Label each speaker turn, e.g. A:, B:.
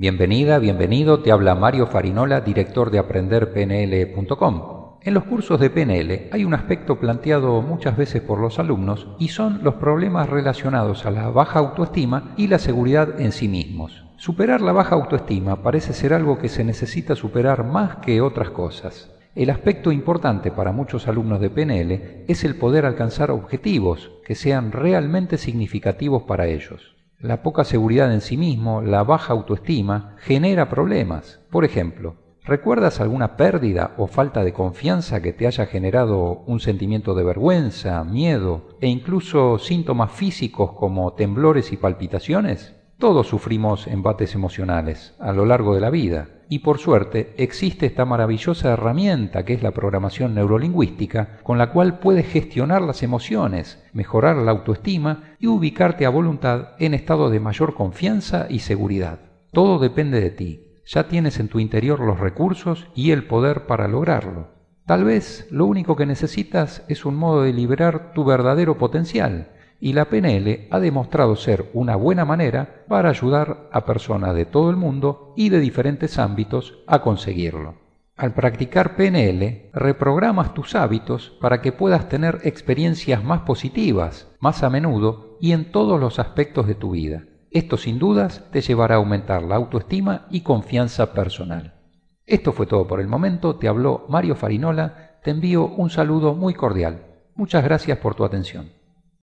A: Bienvenida, bienvenido, te habla Mario Farinola, director de aprenderpnl.com. En los cursos de PNL hay un aspecto planteado muchas veces por los alumnos y son los problemas relacionados a la baja autoestima y la seguridad en sí mismos. Superar la baja autoestima parece ser algo que se necesita superar más que otras cosas. El aspecto importante para muchos alumnos de PNL es el poder alcanzar objetivos que sean realmente significativos para ellos. La poca seguridad en sí mismo, la baja autoestima, genera problemas. Por ejemplo, ¿recuerdas alguna pérdida o falta de confianza que te haya generado un sentimiento de vergüenza, miedo e incluso síntomas físicos como temblores y palpitaciones? Todos sufrimos embates emocionales a lo largo de la vida y por suerte existe esta maravillosa herramienta que es la programación neurolingüística con la cual puedes gestionar las emociones, mejorar la autoestima y ubicarte a voluntad en estado de mayor confianza y seguridad. Todo depende de ti. Ya tienes en tu interior los recursos y el poder para lograrlo. Tal vez lo único que necesitas es un modo de liberar tu verdadero potencial y la PNL ha demostrado ser una buena manera para ayudar a personas de todo el mundo y de diferentes ámbitos a conseguirlo. Al practicar PNL, reprogramas tus hábitos para que puedas tener experiencias más positivas, más a menudo y en todos los aspectos de tu vida. Esto sin dudas te llevará a aumentar la autoestima y confianza personal. Esto fue todo por el momento, te habló Mario Farinola, te envío un saludo muy cordial. Muchas gracias por tu atención.